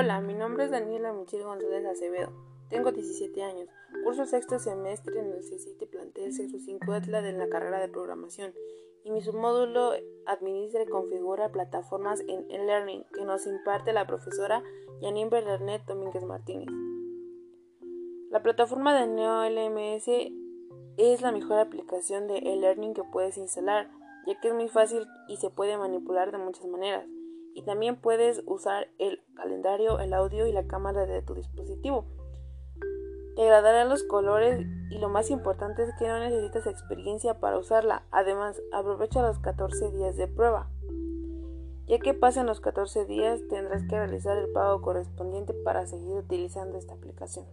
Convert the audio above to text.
Hola, mi nombre es Daniela Michelle González Acevedo. Tengo 17 años. Curso sexto semestre en el C7 plantel 05 ETLA de la carrera de programación y mi submódulo administra y configura plataformas en e-learning que nos imparte la profesora Janine Bernet Domínguez Martínez. La plataforma de NeoLMS es la mejor aplicación de e-learning que puedes instalar, ya que es muy fácil y se puede manipular de muchas maneras. Y también puedes usar el calendario, el audio y la cámara de tu dispositivo. Te agradarán los colores y lo más importante es que no necesitas experiencia para usarla. Además, aprovecha los 14 días de prueba. Ya que pasen los 14 días tendrás que realizar el pago correspondiente para seguir utilizando esta aplicación.